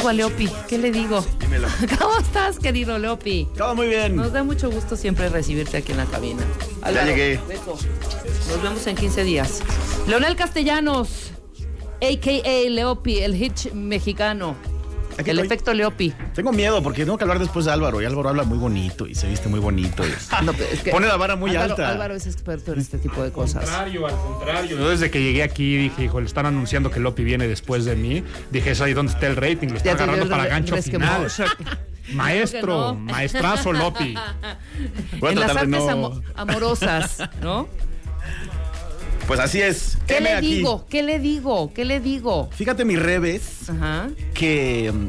digo a Leopi? ¿Qué le digo? Dímelo. ¿Cómo estás, querido Leopi? Todo muy bien. Nos da mucho gusto siempre recibirte aquí en la cabina. Ya llegué. beso. Nos vemos en 15 días. Leonel Castellanos, a.k.a. Leopi, el hit mexicano. Aquí el estoy. efecto Leopi. Tengo miedo porque tengo que hablar después de Álvaro y Álvaro habla muy bonito y se viste muy bonito. y- No, pero es que Pone la vara muy Álvaro- alta. Álvaro es experto en este tipo de cosas. contrario, al contrario. Yo desde que llegué aquí dije, hijo, le están anunciando que Lopi viene después de mí. Dije, es ahí donde está el rating, lo están agarrando para gancho final. Maestro, no. maestrazo Lopi. Voy a en las artes de no- amo- amorosas, ¿no? Pues así es. ¿Qué le aquí. digo? ¿Qué le digo? ¿Qué le digo? Fíjate mi revés Ajá. que mm,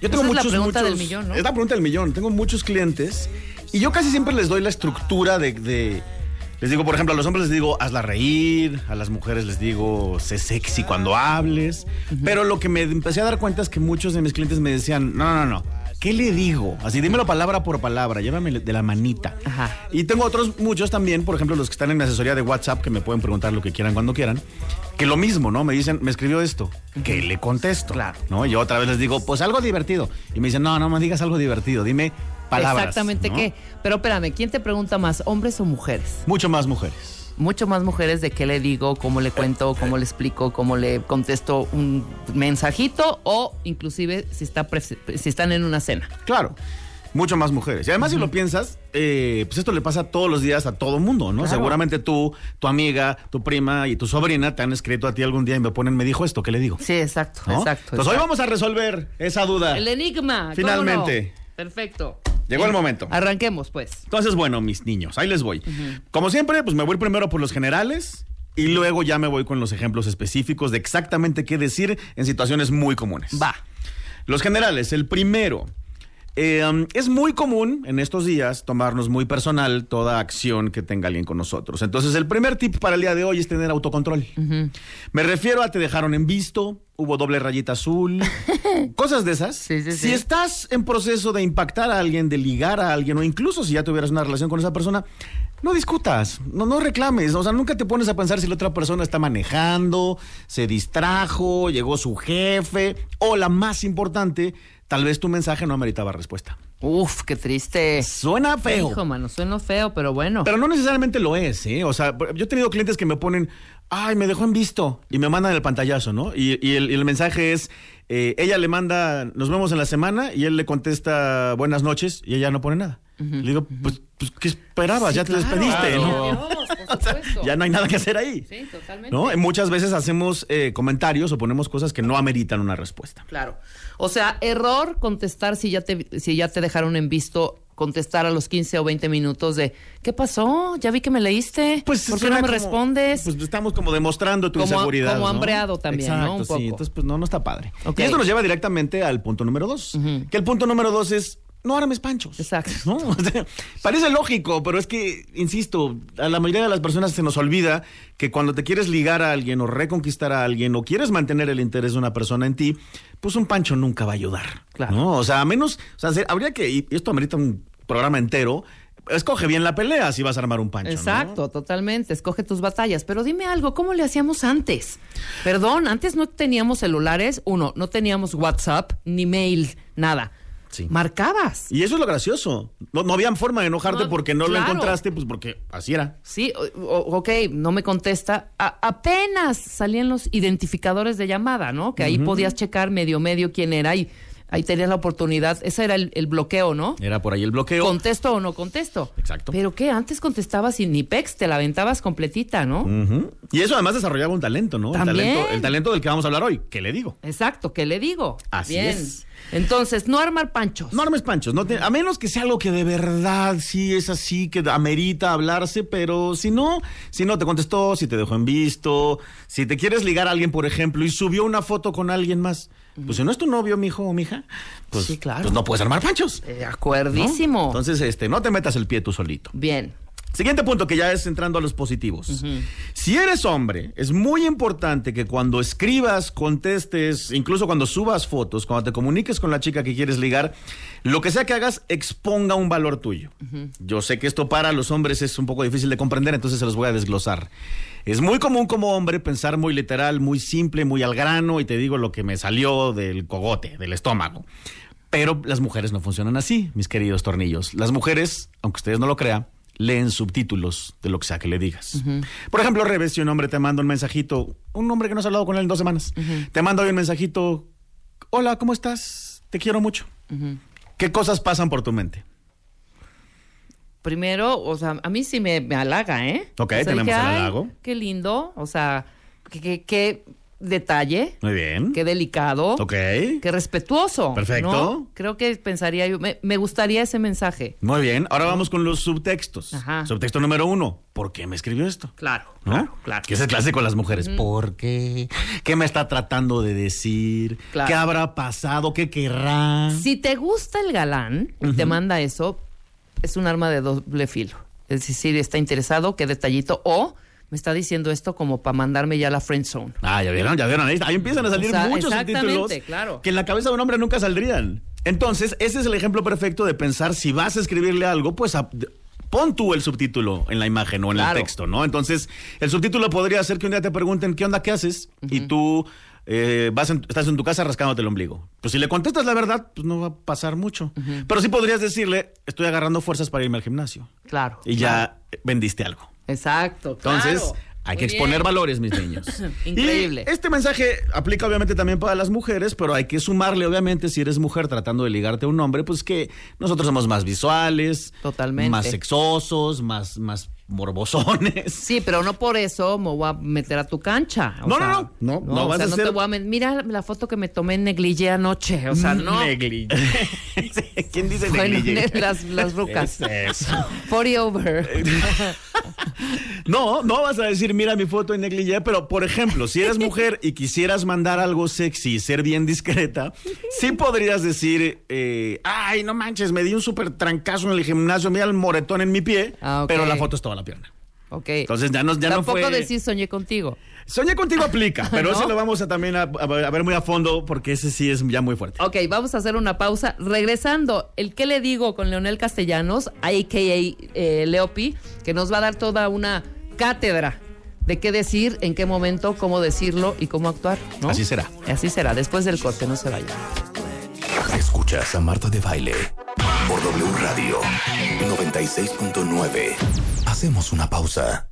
yo tengo Esa es la muchos pregunta muchos- del millón, ¿no? Es la pregunta del millón. Tengo muchos clientes y yo casi siempre les doy la estructura de, de- les digo, por ejemplo, a los hombres les digo, hazla reír, a las mujeres les digo, sé sexy cuando hables. Pero lo que me empecé a dar cuenta es que muchos de mis clientes me decían, no, no, no. ¿Qué le digo? Así, dímelo palabra por palabra, llévame de la manita. Ajá. Y tengo otros muchos también, por ejemplo, los que están en mi asesoría de WhatsApp, que me pueden preguntar lo que quieran cuando quieran, que lo mismo, ¿no? Me dicen, me escribió esto, que le contesto. Claro. ¿No? Yo otra vez les digo, pues algo divertido. Y me dicen, no, no me digas algo divertido, dime palabras. Exactamente ¿no? qué. Pero espérame, ¿quién te pregunta más, hombres o mujeres? Mucho más mujeres. Mucho más mujeres de qué le digo, cómo le cuento, cómo le explico, cómo le contesto un mensajito o inclusive si, está si están en una cena. Claro. Mucho más mujeres. Y además, si lo piensas, eh, pues esto le pasa todos los días a todo mundo, ¿no? Claro. Seguramente tú, tu amiga, tu prima y tu sobrina te han escrito a ti algún día y me ponen, me dijo esto, ¿qué le digo? Sí, exacto, ¿No? exacto. Pues hoy vamos a resolver esa duda. El enigma. ¿cómo Finalmente. no? Perfecto. Llegó el momento. Arranquemos, pues. Entonces, bueno, mis niños, ahí les voy. Como siempre, pues me voy primero por los generales y luego ya me voy con los ejemplos específicos de exactamente qué decir en situaciones muy comunes. Va. Los generales, el primero. Eh, um, es muy común en estos días tomarnos muy personal toda acción que tenga alguien con nosotros. Entonces, el primer tip para el día de hoy es tener autocontrol. Me refiero a te dejaron en visto, hubo doble rayita azul, cosas de esas. Sí, sí, si sí. estás en proceso de impactar a alguien, de ligar a alguien, o incluso si ya tuvieras una relación con esa persona, no discutas, no, no reclames. O sea, nunca te pones a pensar si la otra persona está manejando, se distrajo, llegó su jefe, o la más importante, tal vez tu mensaje no ameritaba respuesta. Uf, qué triste. Suena feo. Hijo, mano, suena feo, pero bueno. Pero no necesariamente lo es, ¿eh? O sea, yo he tenido clientes que me ponen, ay, me dejó en visto, y me mandan el pantallazo, ¿no? Y, y el, y el mensaje es, eh, ella le manda, nos vemos en la semana, y él le contesta, buenas noches, y ella no pone nada. Le digo, pues, pues, ¿qué esperabas? Sí, ya te claro, despediste, ¿no? Dios, por supuesto. Ya no hay nada que hacer ahí. Sí, totalmente. ¿No? Muchas veces hacemos eh, comentarios o ponemos cosas que no ameritan una respuesta. Claro. O sea, error contestar si ya te, si ya te dejaron en visto, contestar a los 15 o 20 minutos de ¿qué pasó? Ya vi que me leíste. ¿Por qué Pues no me como- respondes? Pues estamos como demostrando tu Como- inseguridad. como ¿no? hambreado también, ¿no? Un poco. sí. Entonces, pues no, no está padre. Y esto nos lleva directamente al punto número dos. Que el punto número dos es no armes panchos. Exacto. ¿no? O sea, parece lógico, pero es que, insisto, a la mayoría de las personas se nos olvida que cuando te quieres ligar a alguien o reconquistar a alguien o quieres mantener el interés de una persona en ti, pues un pancho nunca va a ayudar. Claro. ¿no? O sea, a menos, o sea, se- habría que, y esto amerita un programa entero, escoge bien la pelea si vas a armar un pancho. ¿no? Exacto, totalmente. Escoge tus batallas. Pero dime algo, ¿cómo le hacíamos antes? Perdón, antes no teníamos celulares. Uno, no teníamos WhatsApp, ni mail, nada. Sí. Marcabas. Y eso es lo gracioso. No, no había forma de enojarte No, porque no lo encontraste, pues porque así era. Sí, o- ok, no me contesta. A- apenas salían los identificadores de llamada, ¿no? Que ahí podías checar medio medio quién era y ahí tenías la oportunidad. Ese era el, el bloqueo, ¿no? Era por ahí el bloqueo. ¿Contesto o no contesto? Exacto. Pero que antes contestabas y ni pex, te la aventabas completita, ¿no? Y eso además desarrollaba un talento, ¿no? El También. talento, el talento del que vamos a hablar hoy. ¿Qué le digo? Exacto, ¿qué le digo? Así Bien. es. Entonces, no armar panchos. No armes panchos, no te- a menos que sea algo que de verdad sí es así, que amerita hablarse, pero si no, si no te contestó, si te dejó en visto, si te quieres ligar a alguien, por ejemplo, y subió una foto con alguien más, pues si no es tu novio, mijo o mija, pues, Sí, claro. pues no puedes armar panchos. Eh, ¿no? acuerdísimo. Entonces, este, no te metas el pie tú solito. Bien. Siguiente punto que ya es entrando a los positivos. Si eres hombre, es muy importante que cuando escribas, contestes, incluso cuando subas fotos, cuando te comuniques con la chica que quieres ligar, lo que sea que hagas exponga un valor tuyo. Yo sé que esto para los hombres es un poco difícil de comprender, entonces se los voy a desglosar. Es muy común como hombre pensar muy literal, muy simple, muy al grano y te digo lo que me salió del cogote, del estómago. Pero las mujeres no funcionan así, mis queridos tornillos. Las mujeres, aunque ustedes no lo crean, leen subtítulos de lo que sea que le digas. Por ejemplo, Reves, si un hombre te manda un mensajito, un hombre que no has hablado con él en dos semanas, te manda hoy un mensajito, hola, ¿cómo estás? Te quiero mucho. ¿Qué cosas pasan por tu mente? Primero, o sea, a mí sí me, me halaga, ¿eh? Ok, O sea, tenemos dije, el "Ay, halago". Qué lindo, o sea, qué detalle, Muy bien. qué delicado, Ok. qué respetuoso. Perfecto. ¿no? Creo que pensaría yo, me, me gustaría ese mensaje. Muy bien. Ahora vamos con los subtextos. Ajá. Subtexto número uno. ¿Por qué me escribió esto? Claro, ¿No? claro, claro. Que es el clásico de las mujeres. ¿Por qué? ¿Qué me está tratando de decir? Claro. ¿Qué habrá pasado? ¿Qué querrá? Si te gusta el galán y te manda eso, es un arma de doble filo. Es decir, está interesado, qué detallito, o me está diciendo esto como para mandarme ya a la friend zone. Ah, ya vieron, ya vieron. Ahí, ahí empiezan a salir O sea, muchos subtítulos claro. que en la cabeza de un hombre nunca saldrían. Entonces, ese es el ejemplo perfecto de pensar si vas a escribirle algo, pues a- pon tú el subtítulo en la imagen o en Claro. el texto, ¿no? Entonces, el subtítulo podría ser que un día te pregunten, ¿qué onda, qué haces? Y tú eh, vas en- estás en tu casa rascándote el ombligo. Pues si le contestas la verdad, pues no va a pasar mucho. Pero sí podrías decirle, estoy agarrando fuerzas para irme al gimnasio. Claro. Y ya vendiste algo. Exacto. Entonces, claro. Hay Muy que exponer bien. valores, mis niños. Increíble. Y este mensaje aplica obviamente también para las mujeres, pero hay que sumarle, obviamente, si eres mujer tratando de ligarte a un hombre, pues que nosotros somos más visuales, Totalmente. más sexosos, más, más morbosones. Sí, pero no por eso me voy a meter a tu cancha. o No, sea, no, no, no, no o vas sea, a no ser- te voy a met- Mira la foto que me tomé en negligé anoche. O sea, no. Negligé. ¿Quién dice Bueno, negligé? las, las rucas. ¿Qué es eso? 40 over. No, no vas a decir, mira mi foto en negligé, pero por ejemplo, si eres mujer y quisieras mandar algo sexy y ser bien discreta, sí podrías decir, eh, ay, no manches, me di un súper trancazo en el gimnasio, mira el moretón en mi pie, Ah, pero la foto es toda la pierna. Ok. Entonces ya no, ya no Tampoco fue... decir soñé contigo. Soñé contigo aplica, pero ¿No? ese lo vamos a también a, a ver muy a fondo porque ese sí es ya muy fuerte. Ok, vamos a hacer una pausa. Regresando, el qué le digo con Leonel Castellanos, a.k.a. eh, Leopi, que nos va a dar toda una cátedra de qué decir, en qué momento, cómo decirlo y cómo actuar. ¿no? Así será. Así será. Después del corte, no se vayan. Escuchas a Marta de Baile por W Radio 96.9. Hacemos una pausa.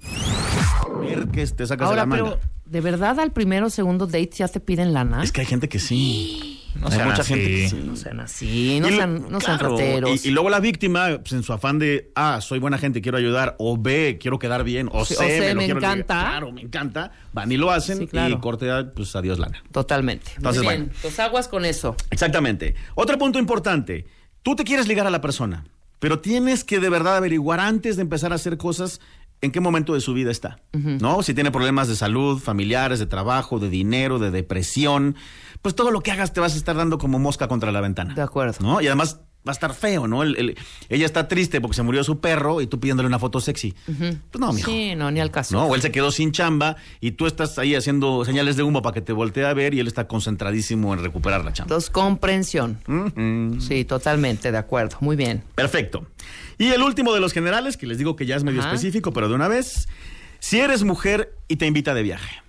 Ver que te sacas de Ahora, la manga. pero, ¿de verdad al primero o segundo date ya te piden lana? Es que hay gente que sí. No hay sean mucha así. gente que sí. No sean así, no Y lo- sean, no sean claro, rateros. Y, y luego la víctima, pues, en su afán de, ah, soy buena gente, quiero ayudar, o B, quiero quedar bien, o Sí, C, o C, me, lo me quiero encanta. Claro, me encanta. Van y lo hacen Sí, claro. y corte, pues adiós lana. Totalmente. Entonces, Muy bien. bueno. Pues aguas con eso. Exactamente. Otro punto importante. Tú te quieres ligar a la persona, pero tienes que de verdad averiguar antes de empezar a hacer cosas en qué momento de su vida está. ¿No? Si tiene problemas de salud, familiares, de trabajo, de dinero, de depresión, pues todo lo que hagas te vas a estar dando como mosca contra la ventana. De acuerdo. ¿No? Y además va a estar feo, ¿no? El- el- ella está triste porque se murió su perro y tú pidiéndole una foto sexy. Pues no, mijo. Sí, no, ni al caso. ¿No? O él se quedó sin chamba y tú estás ahí haciendo señales de humo para que te voltee a ver y él está concentradísimo en recuperar la chamba. Entonces, comprensión. Sí, totalmente, de acuerdo. Muy bien. Perfecto. Y el último de los generales, que les digo que ya es medio Ajá. específico, pero de una vez. Si eres mujer y te invita de viaje,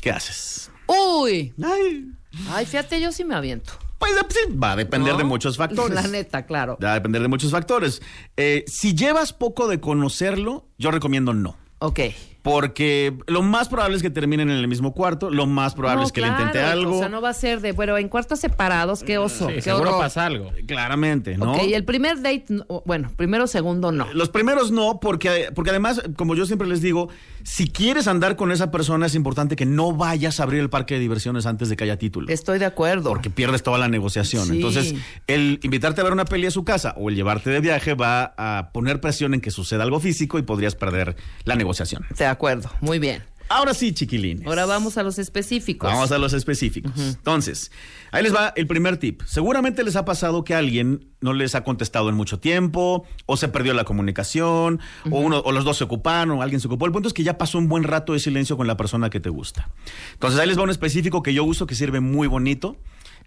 ¿qué haces? Uy. Ay, Ay, fíjate, yo sí me aviento. Pues sí, va a depender ¿No? de muchos factores. La neta, claro. Va a depender de muchos factores. Eh, si llevas poco de conocerlo, yo recomiendo no. Ok. Porque lo más probable es que terminen en el mismo cuarto, lo más probable No, es que le intente algo. O sea, no va a ser de, bueno, en cuartos separados, qué oso. Sí, qué seguro horror. pasa algo. Claramente, ¿no? Ok, y el primer date, no- bueno, primero, segundo, no. Los primeros no, porque, porque además, como yo siempre les digo, si quieres andar con esa persona es importante que no vayas a abrir el parque de diversiones antes de que haya título. Estoy de acuerdo. Porque pierdes toda la negociación. Sí. Entonces, el invitarte a ver una peli a su casa o el llevarte de viaje va a poner presión en que suceda algo físico y podrías perder la negociación. De acuerdo, muy bien. Ahora sí, chiquilines. Ahora vamos a los específicos. Vamos a los específicos. Entonces, ahí les va el primer tip. Seguramente les ha pasado que alguien no les ha contestado en mucho tiempo, o se perdió la comunicación, o uno, o los dos se ocuparon, o alguien se ocupó. El punto es que ya pasó un buen rato de silencio con la persona que te gusta. Entonces, ahí les va un específico que yo uso que sirve muy bonito.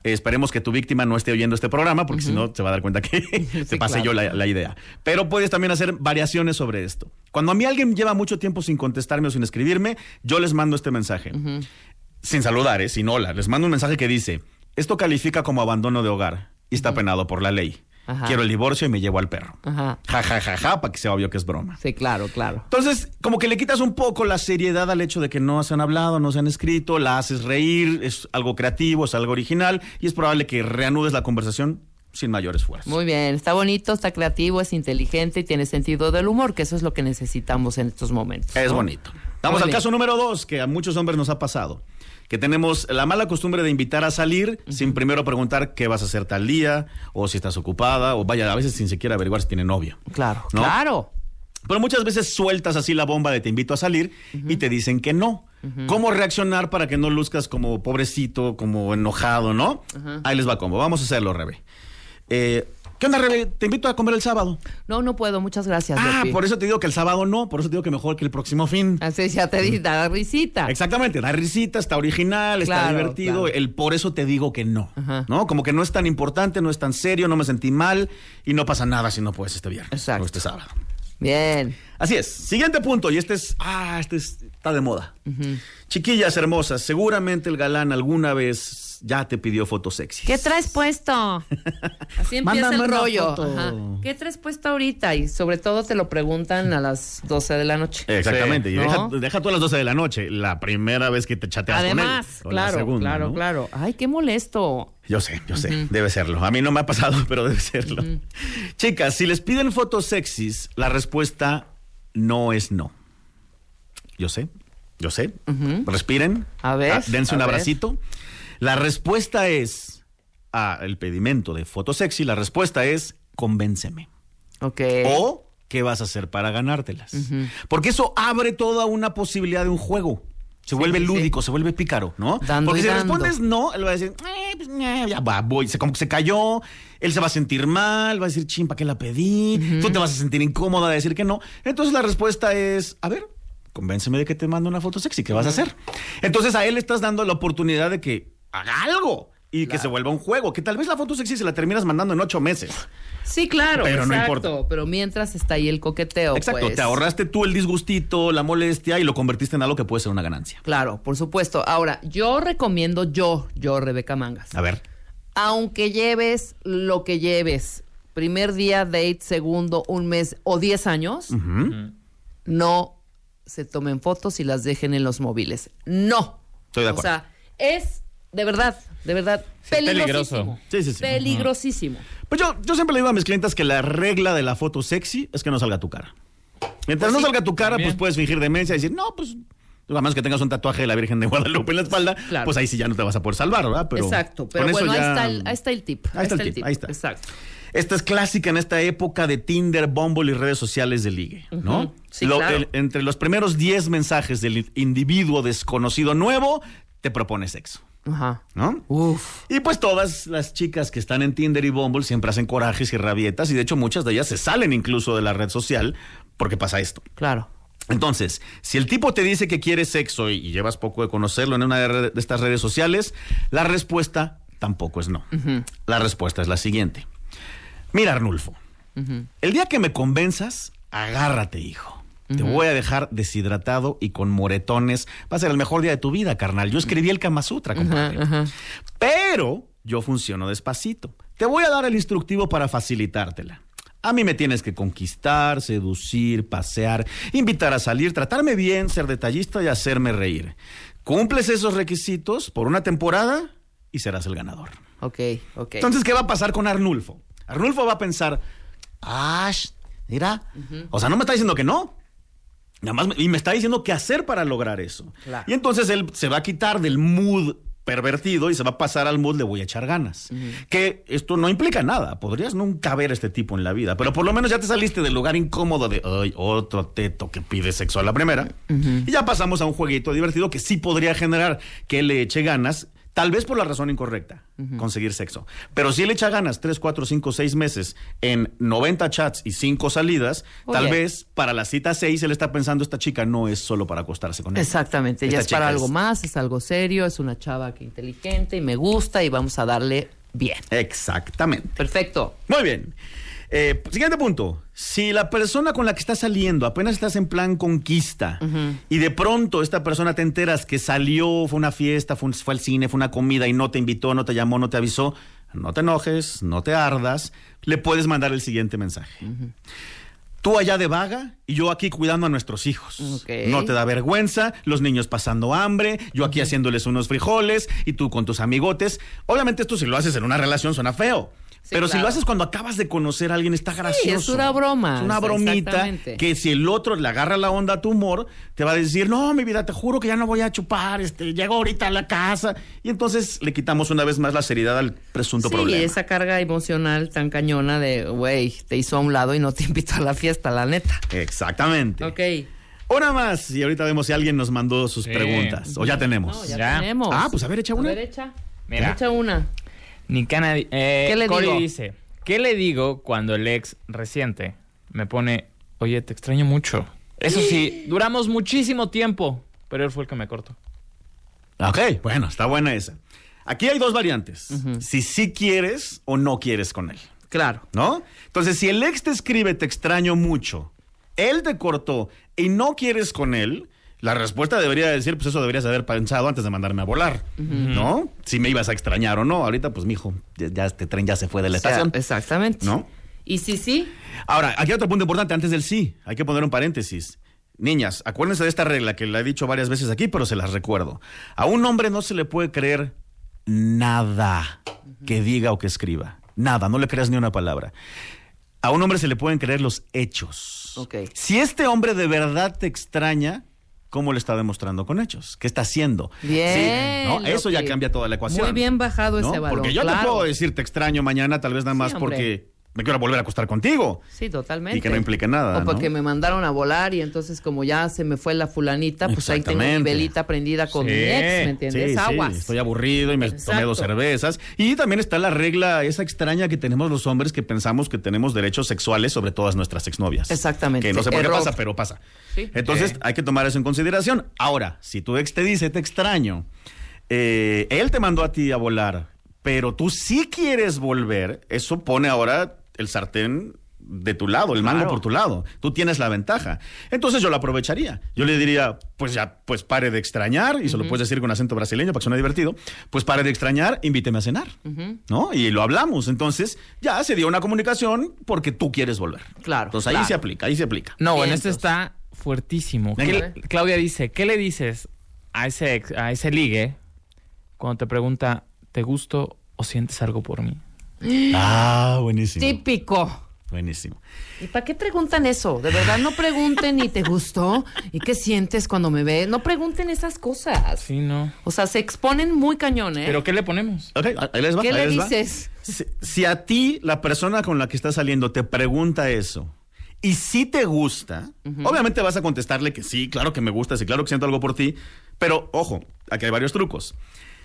Esperemos que tu víctima no esté oyendo este programa, porque si no se va a dar cuenta que te pasé claro. yo la, la idea. Pero puedes también hacer variaciones sobre esto. Cuando a mí alguien lleva mucho tiempo sin contestarme o sin escribirme, yo les mando este mensaje. Sin saludar, ¿eh? sin hola. Les mando un mensaje que dice, esto califica como abandono de hogar y está penado por la ley. Ajá. Quiero el divorcio y me llevo al perro. Ajá. Ja, ja, ja, ja, para que sea obvio que es broma. Sí, claro, claro. Entonces, como que le quitas un poco la seriedad al hecho de que no se han hablado, no se han escrito, la haces reír, es algo creativo, es algo original y es probable que reanudes la conversación sin mayor esfuerzo. Muy bien, está bonito, está creativo, es inteligente y tiene sentido del humor, que eso es lo que necesitamos en estos momentos. Es bonito. Vamos al caso número dos, que a muchos hombres nos ha pasado. Que tenemos la mala costumbre de invitar a salir sin primero preguntar qué vas a hacer tal día, o si estás ocupada, o vaya, a veces sin siquiera averiguar si tiene novio. Claro, ¿No? claro. Pero muchas veces sueltas así la bomba de te invito a salir y te dicen que no. ¿Cómo reaccionar para que no luzcas como pobrecito, como enojado, no? Ahí les va como. Vamos a hacerlo, Rebe. Eh, ¿Qué onda, Rebe? Te invito a comer el sábado. No, no puedo, muchas gracias. Ah, por eso te digo que el sábado no, por eso te digo que mejor que el próximo fin. Así ya te di la risita. Exactamente, da risita, está original, está Claro, divertido. claro. El por eso te digo que no. Ajá. ¿No? Como que no es tan importante, no es tan serio, no me sentí mal y no pasa nada si no puedes este viernes Exacto. o este sábado. Bien. Así es. Siguiente punto, y este es. Ah, este es- está de moda. Chiquillas hermosas, seguramente el galán alguna vez ya te pidió fotos sexys. ¿Qué traes puesto? Así empieza Mándame el rollo. Ajá. ¿Qué traes puesto ahorita? Y sobre todo te lo preguntan a las 12 de la noche. Exactamente. Sí. Y deja, ¿No? deja tú a las 12 de la noche, la primera vez que te chateas Además, con él. claro, segunda, claro, ¿no? claro. Ay, qué molesto. Yo sé, yo sé, debe serlo. A mí no me ha pasado, pero debe serlo. Chicas, si les piden fotos sexys, la respuesta no es no. Yo sé, yo sé. Respiren. A ver, Ah, dense un ver. abracito. La respuesta es a el pedimento de fotos sexy, la respuesta es convénceme. Ok. O qué vas a hacer para ganártelas. Porque eso abre toda una posibilidad de un juego. Se vuelve sí, sí. lúdico, se vuelve pícaro, ¿no? Dando Porque si dando. respondes no, él va a decir, "Eh, pues, eh, ya va, voy, se, como que se cayó, él se va a sentir mal, va a decir, chimpa, ¿para qué la pedí? Tú te vas a sentir incómoda de decir que no. Entonces la respuesta es, a ver, convénceme de que te mando una foto sexy, ¿qué vas a hacer? Entonces a él le estás dando la oportunidad de que haga algo y que se vuelva un juego, que tal vez la foto sexy se la terminas mandando en ocho meses. Sí, claro. Pero no exacto. importa. Pero mientras está ahí el coqueteo. Exacto, pues. te ahorraste tú el disgustito, la molestia y lo convertiste en algo que puede ser una ganancia. Claro, por supuesto. Ahora, yo recomiendo, yo, yo, Rebeca Mangas. A ver. Aunque lleves lo que lleves, primer día, date, segundo, un mes o diez años, no se tomen fotos y las dejen en los móviles. No. Estoy de O acuerdo. sea, es de verdad, de verdad, Sí, peligrosísimo. peligroso. Sí, sí, sí. Peligrosísimo. Pues yo, yo siempre le digo a mis clientes que la regla de la foto sexy es que no salga tu cara. Mientras Pues no sí, salga tu cara, también. pues puedes fingir demencia y decir, no, pues, a menos que tengas un tatuaje de la Virgen de Guadalupe en la espalda, Claro. pues ahí sí ya no te vas a poder salvar, ¿verdad? Pero Exacto. Pero bueno, ahí, ya- está el, ahí está el tip. Ahí está el tip, ahí está. Exacto. Esta es clásica en esta época de Tinder, Bumble y redes sociales de ligue, ¿no? Sí, claro. entre los primeros 10 mensajes del individuo desconocido nuevo, te propone sexo, Ajá. ¿no? Uf. Y pues todas las chicas que están en Tinder y Bumble siempre hacen corajes y rabietas y de hecho muchas de ellas se salen incluso de la red social porque pasa esto. Claro. Entonces, si el tipo te dice que quiere sexo y, llevas poco de conocerlo en una de estas redes sociales, la respuesta tampoco es no. La respuesta es la siguiente. Mira, Arnulfo, el día que me convenzas, agárrate, hijo. Te voy a dejar deshidratado y con moretones. Va a ser el mejor día de tu vida, carnal. Yo escribí el Kama Sutra, compadre. Pero yo funciono despacito. Te voy a dar el instructivo para facilitártela. A mí me tienes que conquistar, seducir, pasear, invitar a salir, tratarme bien, ser detallista y hacerme reír. Cumples esos requisitos por una temporada y serás el ganador. Ok, ok. Entonces, ¿qué va a pasar con Arnulfo? Arnulfo va a pensar, Ash, mira, o sea, no me está diciendo que no. Nada más, me- y me está diciendo qué hacer para lograr eso. Claro. Y entonces él se va a quitar del mood pervertido y se va a pasar al mood, le voy a echar ganas. Que esto no implica nada. Podrías nunca ver a este tipo en la vida, pero por lo menos ya te saliste del lugar incómodo de, ay, otro teto que pide sexo a la primera. Y ya pasamos a un jueguito divertido que sí podría generar que le eche ganas. Tal vez por la razón incorrecta, conseguir sexo. Pero si él echa ganas 3, 4, 5, 6 meses en 90 chats y 5 salidas, tal vez para la cita 6 él está pensando, esta chica no es solo para acostarse con él. Exactamente, ya es para algo es- más, es algo serio, es una chava que inteligente y me gusta y vamos a darle bien. Exactamente. Perfecto. Muy bien. Eh, siguiente punto. Si la persona con la que estás saliendo, apenas estás en plan conquista, y de pronto esta persona te enteras que salió, fue una fiesta, fue, un- fue al cine, fue una comida y no te invitó, no te llamó, no te avisó, no te enojes, no te ardas, le puedes mandar el siguiente mensaje. Tú allá de vaga y yo aquí cuidando a nuestros hijos. No te da vergüenza, los niños pasando hambre, yo aquí haciéndoles unos frijoles y tú con tus amigotes. Obviamente esto si lo haces en una relación suena feo. Sí, pero si lo haces cuando acabas de conocer a alguien está gracioso. es una broma, Es una bromita que si el otro le agarra la onda a tu humor, te va a decir, no, mi vida, te juro que ya no voy a chupar, este, llego ahorita a la casa. Y entonces le quitamos una vez más la seriedad al presunto Sí, problema. esa carga emocional tan cañona de, güey, te hizo a un lado y no te invitó a la fiesta, la neta. Exactamente. Ok. Una más y ahorita vemos si alguien nos mandó sus Sí. preguntas. O ya tenemos. No, ya, Ya. tenemos. Ah, pues a ver, echa una. A ver, echa. Mira. Echa una. Nicana, eh, ¿Qué le Cory digo? dice, ¿qué le digo cuando el ex reciente me pone, oye, te extraño mucho? Eso sí, duramos muchísimo tiempo, pero él fue el que me cortó. Ok, bueno, está buena esa. Aquí hay dos variantes. Si sí quieres o no quieres con él. Claro. ¿No? Entonces, si el ex te escribe te extraño mucho, él te cortó y no quieres con él, la respuesta debería decir, pues eso deberías haber pensado antes de mandarme a volar, ¿no? Si me ibas a extrañar o no. Ahorita, pues, mijo, ya, ya este tren ya se fue de la O sea, estación. exactamente. ¿No? Y sí, sí. Ahora, aquí hay otro punto importante antes del sí. Hay que poner un paréntesis. Niñas, acuérdense de esta regla que la he dicho varias veces aquí, pero se las recuerdo. A un hombre no se le puede creer nada que diga o que escriba. Nada, no le creas ni una palabra. A un hombre se le pueden creer los hechos. Ok. Si este hombre de verdad te extraña, ¿cómo le está demostrando con hechos? ¿Qué está haciendo? Bien, Sí, ¿no? Eso ya cambia toda la ecuación. Muy bien bajado ¿no? ese balón. Porque yo te puedo decir te extraño mañana, tal vez nada más Sí, porque me quiero volver a acostar contigo. Sí, totalmente. Y que no implique nada, O porque ¿no? me mandaron a volar y entonces como ya se me fue la fulanita, pues ahí tengo mi velita prendida con Sí, mi ex, ¿me entiendes? Sí, Aguas. sí, estoy aburrido y me Exacto. tomé dos cervezas. Y también está la regla esa extraña que tenemos los hombres que pensamos que tenemos derechos sexuales sobre todas nuestras exnovias. Exactamente. Que no sé por qué pasa, pero pasa. Sí. Entonces hay que tomar eso en consideración. Ahora, si tu ex te dice te extraño, eh, él te mandó a ti a volar, pero tú sí quieres volver, eso pone ahora el sartén de tu lado, el mango Claro. por tu lado. Tú tienes la ventaja. Entonces yo lo aprovecharía. Yo le diría, pues ya, pues pare de extrañar, y se lo puedes decir con acento brasileño para que suene divertido, pues pare de extrañar, invíteme a cenar, ¿no? Y lo hablamos. Entonces ya se dio una comunicación porque tú quieres volver. Claro, Entonces ahí claro. se aplica, ahí se aplica. No, bueno, Vientos. este está fuertísimo. Venga. ¿Qué le- Claudia dice, ¿qué le dices a ese, ex- a ese ligue cuando te pregunta, ¿te gusto o sientes algo por mí? Ah, buenísimo. Típico. Buenísimo. ¿Y para qué preguntan eso? De verdad, no pregunten ni te gustó y qué sientes cuando me ves. No pregunten esas cosas. Sí, no. O sea, se exponen muy cañón, ¿eh? ¿Pero qué le ponemos? Ok, ahí les va. ¿Qué ahí le les va. dices? Si, si a ti, la persona con la que estás saliendo, te pregunta eso, y si te gusta, obviamente vas a contestarle que sí, claro que me gusta, sí, claro que siento algo por ti, pero ojo, aquí hay varios trucos.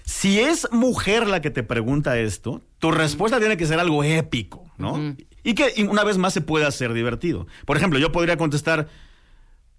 Si es mujer la que te pregunta esto, tu respuesta tiene que ser algo épico, ¿no? Y que y una vez más se puede hacer divertido. Por ejemplo, yo podría contestar,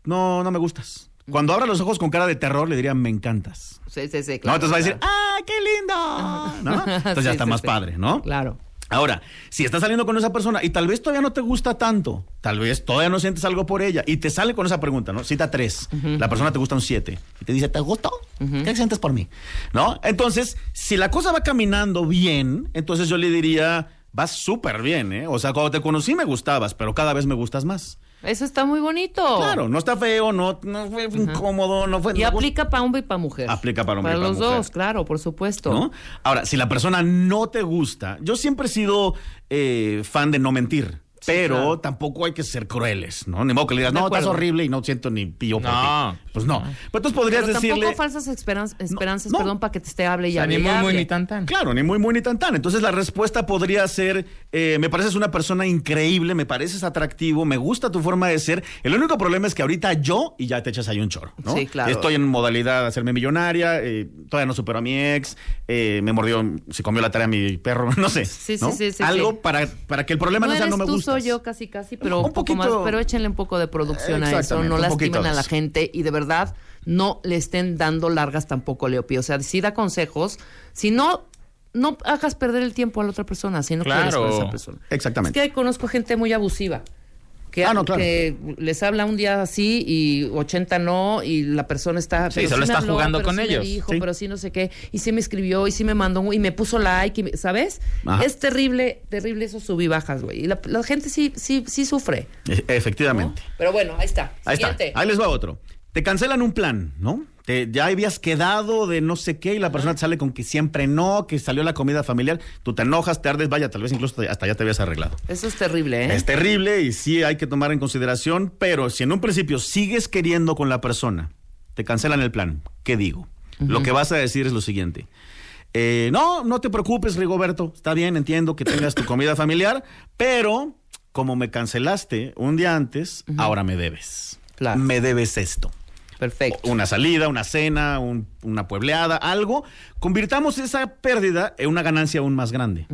no, no me gustas. Cuando abra los ojos con cara de terror, le diría, me encantas. Sí, sí, sí, ¿No? Entonces va a decir. ¡ah, qué lindo! ¿No? Entonces Sí, ya está sí, más sí. padre, ¿no? Claro. Ahora, si estás saliendo con esa persona y tal vez todavía no te gusta tanto, tal vez todavía no sientes algo por ella y te sale con esa pregunta, ¿no? Cita tres, la persona te gusta un siete y te dice, ¿te gustó? ¿Qué sientes por mí? ¿No? Entonces, si la cosa va caminando bien, entonces yo le diría, vas súper bien, ¿eh? O sea, cuando te conocí me gustabas, pero cada vez me gustas más. Eso está muy bonito. Claro, no está feo, no, no fue incómodo, no fue... Y no- aplica para hombre y para mujer. Aplica para hombre y Para para los mujer. dos, claro, por supuesto. ¿no? Ahora, si la persona no te gusta, yo siempre he sido eh, fan de no mentir. Pero claro. tampoco hay que ser crueles, ¿no? Ni modo que le digas, no, estás horrible y no siento ni pillo por No. ti. Pues no. Pero entonces podrías Pero decirle... tampoco falsas esperanzas, esperanzas no. perdón, para que te esté hable y O sea, hable ni muy, muy, ni tan, tan. Claro, ni muy, muy, ni tan, tan. Entonces la respuesta podría ser, eh, me pareces una persona increíble, me pareces atractivo, me gusta tu forma de ser. El único problema es que ahorita yo, y ya te echas ahí un chorro, ¿no? Sí, claro. Estoy en modalidad de hacerme millonaria, eh, todavía no supero a mi ex, eh, me mordió, se comió la tarea a mi perro, no sé. Sí, sí, ¿no? sí, sí, Algo sí. Para, para que el problema No no, sea no me gusta. Soy yo casi, casi, pero Un poco poquito- más. Pero échenle un poco de producción a eso, no lastimen a la gente y de verdad no le estén dando largas tampoco, Leopi. O sea, sí da consejos. Si no, no hagas perder el tiempo a la otra persona, si no quieres Claro. con esa persona. Exactamente. Es que conozco gente muy abusiva. Que, Ah, no, claro. que les habla un día así y 80 no, y la persona está. Sí, solo me está habló, jugando pero con sí me ellos. dijo, Sí. pero sí no sé qué, y sí me escribió, y sí me mandó, y me puso like, y me- ¿sabes? Ajá. Es terrible, terrible esos sub y bajas, güey. Y la, la gente sí, sí, sí sufre. E- ¿no? Efectivamente. Pero bueno, ahí está. Ahí Siguiente. está. Ahí les va otro. Te cancelan un plan, ¿no? Te- ya habías quedado de no sé qué y la persona te sale con que siempre no, que salió la comida familiar. Tú te enojas, te ardes, vaya, tal vez incluso hasta ya te habías arreglado. Eso es terrible, ¿eh? Es terrible y sí hay que tomar en consideración, pero si en un principio sigues queriendo con la persona, te cancelan el plan, ¿qué digo? Lo que vas a decir es lo siguiente. Eh, no, no te preocupes, Rigoberto. Está bien, entiendo que tengas tu comida familiar, pero como me cancelaste un día antes, ahora me debes. Claro. Me debes esto. Perfecto. Una salida, una cena, un- una puebleada, algo. Convirtamos esa pérdida en una ganancia aún más grande.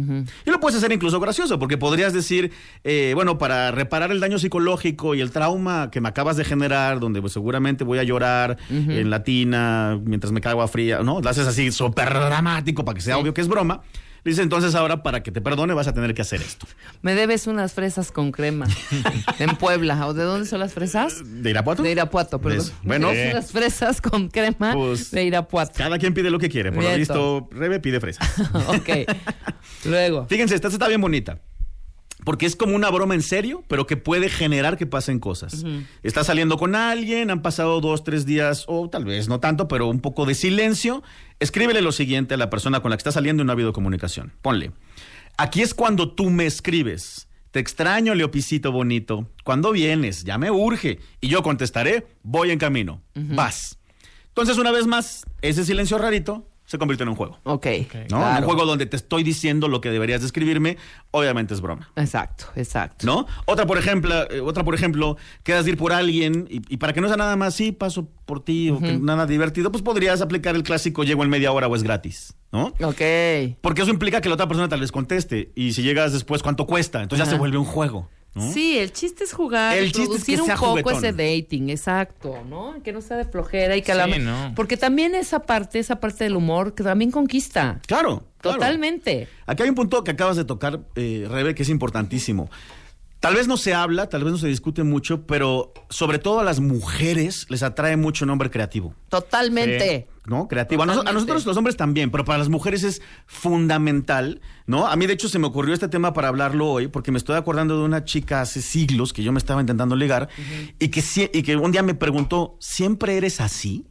Y lo puedes hacer incluso gracioso, porque podrías decir, eh, bueno, para reparar el daño psicológico y el trauma que me acabas de generar, donde pues, seguramente voy a llorar en la tina mientras me cago a fría, ¿no? Lo haces así súper dramático para que sea obvio que es broma. Le dices, entonces ahora para que te perdone vas a tener que hacer esto. Me debes unas fresas con crema en Puebla. ¿O de dónde son las fresas? ¿De Irapuato? De Irapuato, perdón. Bueno. Unas fresas con crema Pues, de Irapuato. Cada quien pide lo que quiere. Por lo visto, Rebe pide fresa. ok. Luego. Fíjense, esta está bien bonita. Porque es como una broma en serio, pero que puede generar que pasen cosas. Estás saliendo con alguien, han pasado dos, tres días, o tal vez no tanto, pero un poco de silencio. Escríbele lo siguiente a la persona con la que está saliendo y no ha habido comunicación. Ponle. Aquí es cuando tú me escribes. Te extraño, Leopicito bonito. ¿Cuándo vienes? Ya me urge. Y yo contestaré, voy en camino. Vas. Entonces, una vez más, ese silencio rarito se convierte en un juego. Ok. ¿no? claro. Un juego donde te estoy diciendo lo que deberías de escribirme, obviamente es broma. Exacto, exacto. ¿No? Otra, por ejemplo, eh, otra, por ejemplo, quedas de ir por alguien y, y para que no sea nada más, sí, paso por ti o que nada divertido, pues podrías aplicar el clásico llego en media hora o es gratis, ¿no? Ok. Porque eso implica que la otra persona tal vez conteste y si llegas después, ¿cuánto cuesta? Entonces ya se vuelve un juego, ¿no? Sí, el chiste es jugar, El chiste es que un poco juguetón. ese dating, exacto, ¿no? Que no sea de flojera y que la Sí, no. porque también esa parte, esa parte del humor que también conquista. Claro, claro. Totalmente. Aquí hay un punto que acabas de tocar, eh, Rebe, que es importantísimo. Tal vez no se habla, tal vez no se discute mucho, pero sobre todo a las mujeres les atrae mucho un hombre creativo. Totalmente. ¿no? Creativo. A, nosotros los hombres también, pero para las mujeres es fundamental, ¿no? A mí de hecho se me ocurrió este tema para hablarlo hoy porque me estoy acordando de una chica hace siglos que yo me estaba intentando ligar y, que, y que un día me preguntó, ¿siempre eres así?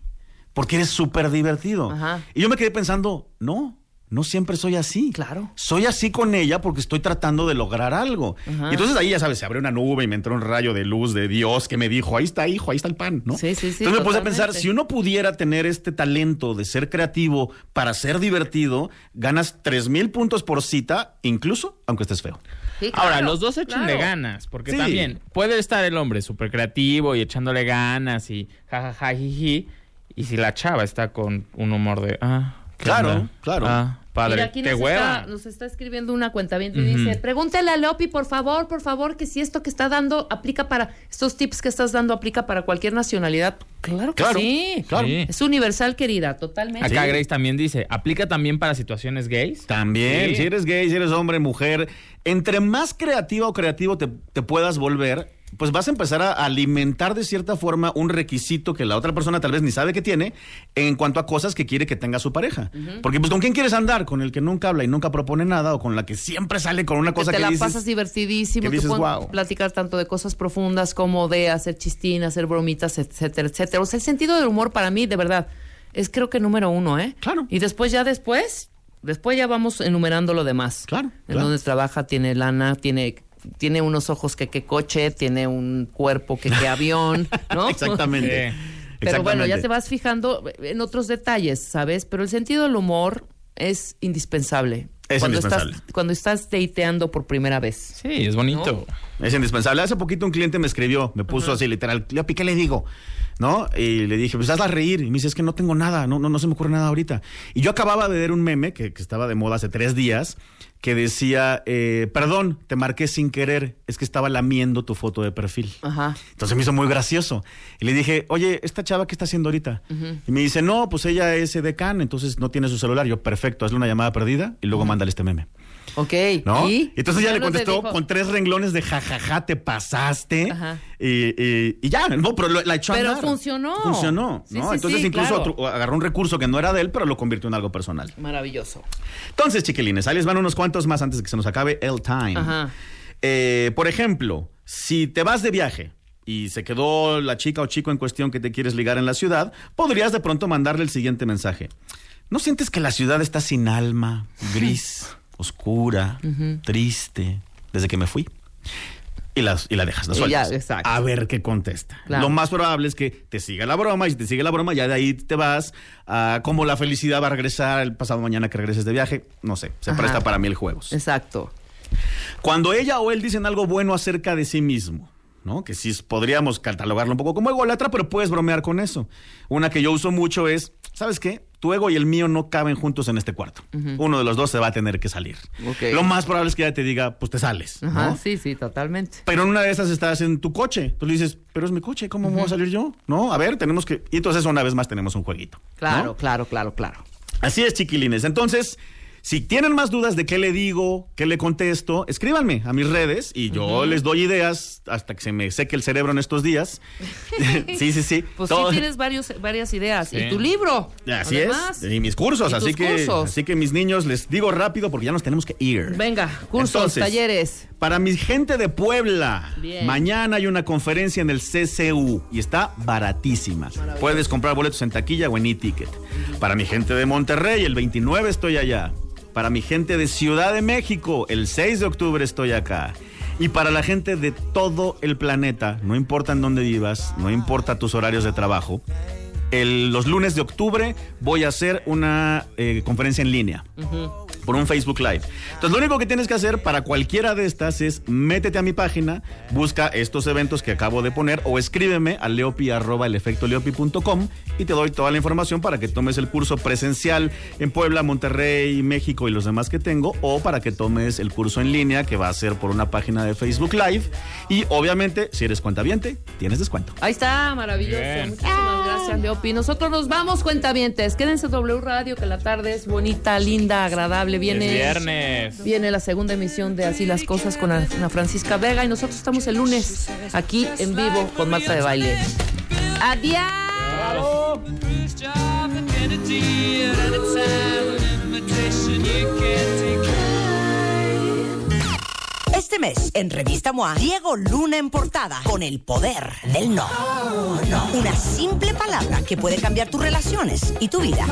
Porque eres súper divertido. Ajá. Y yo me quedé pensando, no. No siempre soy así. Claro. Soy así con ella porque estoy tratando de lograr algo. Ajá. Y entonces ahí, ya sabes, se abrió una nube y me entró un rayo de luz de Dios que me dijo, ahí está, hijo, ahí está el pan, ¿no? Sí, sí, sí, Entonces me puse a pensar, si uno pudiera tener este talento de ser creativo para ser divertido, ganas tres mil puntos por cita, incluso aunque estés feo. Sí, Ahora, claro, los dos échenle claro. ganas, porque Sí. también puede estar el hombre súper creativo y echándole ganas y jajaja, jiji, y si la chava está con un humor de, ah, ¿qué Claro, onda? claro. Ah, padre, Mira, aquí qué nos, hueva. está, nos está escribiendo una cuenta bien y dice, pregúntale a Leopi, por favor, por favor, que si esto que está dando aplica para, estos tips que estás dando aplica para cualquier nacionalidad. Claro que Claro, sí. claro. Sí. Es universal, querida, totalmente. Acá Grace también dice, ¿aplica también para situaciones gays? También, Sí. si eres gay, si eres hombre, mujer, entre más creativa o creativo te, te puedas volver, pues vas a empezar a alimentar de cierta forma un requisito que la otra persona tal vez ni sabe que tiene en cuanto a cosas que quiere que tenga su pareja. Porque pues con quién quieres andar, con el que nunca habla y nunca propone nada o con la que siempre sale con una que cosa te que, la dices, pasas divertidísimo, que que dices, "Guau". platicar tanto de cosas profundas como de hacer chistín, hacer bromitas, etcétera, etcétera. O sea, el sentido del humor para mí, de verdad, es creo que número uno, ¿eh? Claro. Y después ya después, después ya vamos enumerando lo demás. Claro, En claro. donde trabaja, tiene lana, tiene tiene unos ojos que qué coche, tiene un cuerpo que qué avión, ¿no? Exactamente. Pero bueno, ya te vas fijando en otros detalles, ¿sabes? Pero el sentido del humor es indispensable. Es cuando indispensable. Estás, cuando estás dateando por primera vez. Sí, es bonito. Es indispensable. Hace poquito un cliente me escribió, me puso así literal, Leopi, ¿qué le digo? ¿No? Y le dije, pues hazla reír. Y me dice, es que no tengo nada, no, no, no se me ocurre nada ahorita. Y yo acababa de ver un meme que, que estaba de moda hace tres días, que decía, eh, perdón, te marqué sin querer, es que estaba lamiendo tu foto de perfil. Ajá. Entonces me hizo muy gracioso. Y le dije, oye, ¿esta chava qué está haciendo ahorita? Y me dice, no, pues ella es edecán, entonces no tiene su celular. Yo, perfecto, hazle una llamada perdida y luego mándale este meme. Ok. ¿No? ¿Y? Entonces ya le contestó con tres renglones de jajaja, te pasaste. Ajá. Y, y- y ya, no, pero la echó a Pero funcionó. Funcionó, Sí, ¿no? sí, Entonces sí, incluso claro. agarró un recurso que no era de él, pero lo convirtió en algo personal. Maravilloso. Entonces, chiquilines, ahí les van unos cuantos más antes de que se nos acabe el time. Ajá. Eh, por ejemplo, si te vas de viaje y se quedó la chica o chico en cuestión que te quieres ligar en la ciudad, podrías de pronto mandarle el siguiente mensaje. ¿No sientes que la ciudad está sin alma, gris, oscura, triste, desde que me fui? Y, las, y la dejas, la ya, sueltas. A ver qué contesta. Claro. Lo más probable es que te siga la broma y si te sigue la broma, ya de ahí te vas a cómo la felicidad va a regresar el pasado mañana que regreses de viaje. No sé, se Ajá. presta para mil juegos. Exacto. Cuando ella o él dicen algo bueno acerca de sí mismo, ¿no? Que sí podríamos catalogarlo un poco como ególatra, pero puedes bromear con eso. Una que yo uso mucho es, ¿sabes qué? Tu ego y el mío no caben juntos en este cuarto. Uno de los dos se va a tener que salir. Lo más probable es que ella te diga, pues te sales, Ajá, ¿no? sí, sí, totalmente. Pero en una de esas estás en tu coche. Tú le dices, pero es mi coche, ¿cómo voy a salir yo? No, a ver, tenemos que... Y entonces una vez más tenemos un jueguito. ¿no? Claro, claro, claro, claro. Así es, chiquilines. Entonces, si tienen más dudas de qué le digo, qué le contesto, escríbanme a mis redes y yo les doy ideas hasta que se me seque el cerebro en estos días. sí, sí, sí. Pues Todo- sí tienes varios, varias ideas. Sí. Y tu libro. Así además. es. Y mis cursos, Y así que, cursos. así que mis niños les digo rápido porque ya nos tenemos que ir. Venga, cursos, Entonces, talleres. Para mi gente de Puebla, Bien. mañana hay una conferencia en el CCU y está baratísima. Puedes comprar boletos en taquilla o en e-ticket. Para mi gente de Monterrey, el 29 estoy allá. Para mi gente de Ciudad de México, el 6 de octubre estoy acá. Y para la gente de todo el planeta, no importa en dónde vivas, no importa tus horarios de trabajo, los lunes de octubre voy a hacer una eh, conferencia en línea por un Facebook Live. Entonces, lo único que tienes que hacer para cualquiera de estas es métete a mi página, busca estos eventos que acabo de poner o escríbeme a leopi arroba elefectoleopi.com y te doy toda la información para que tomes el curso presencial en Puebla, Monterrey, México y los demás que tengo o para que tomes el curso en línea que va a ser por una página de Facebook Live y obviamente si eres cuentaviente tienes descuento. Ahí está, maravilloso. Bien. Muchísimas gracias, Leopi. Nosotros nos vamos, cuentavientes. Quédense en W Radio, que la tarde es bonita, linda, agradable. Viene, Es viernes. Viene la segunda emisión de Así las Cosas con Ana Francisca Vega y nosotros estamos el lunes aquí en vivo con Marta de Baile. ¡Adiós! Este mes, en Revista MOA, Diego Luna en portada con el poder del no. No. Una simple palabra que puede cambiar tus relaciones y tu vida.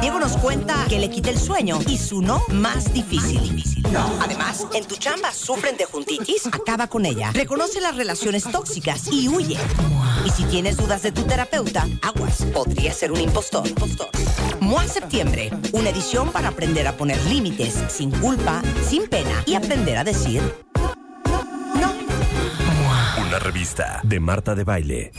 Diego nos cuenta que le quita el sueño y su no más difícil. No. Además, en tu chamba sufren de juntitis, acaba con ella. Reconoce las relaciones tóxicas y huye. Y si tienes dudas de tu terapeuta, aguas, podría ser un impostor. impostor. MOA Septiembre, una edición para aprender a poner límites sin culpa, sin pena y aprender a decir Una revista de Marta de Baile.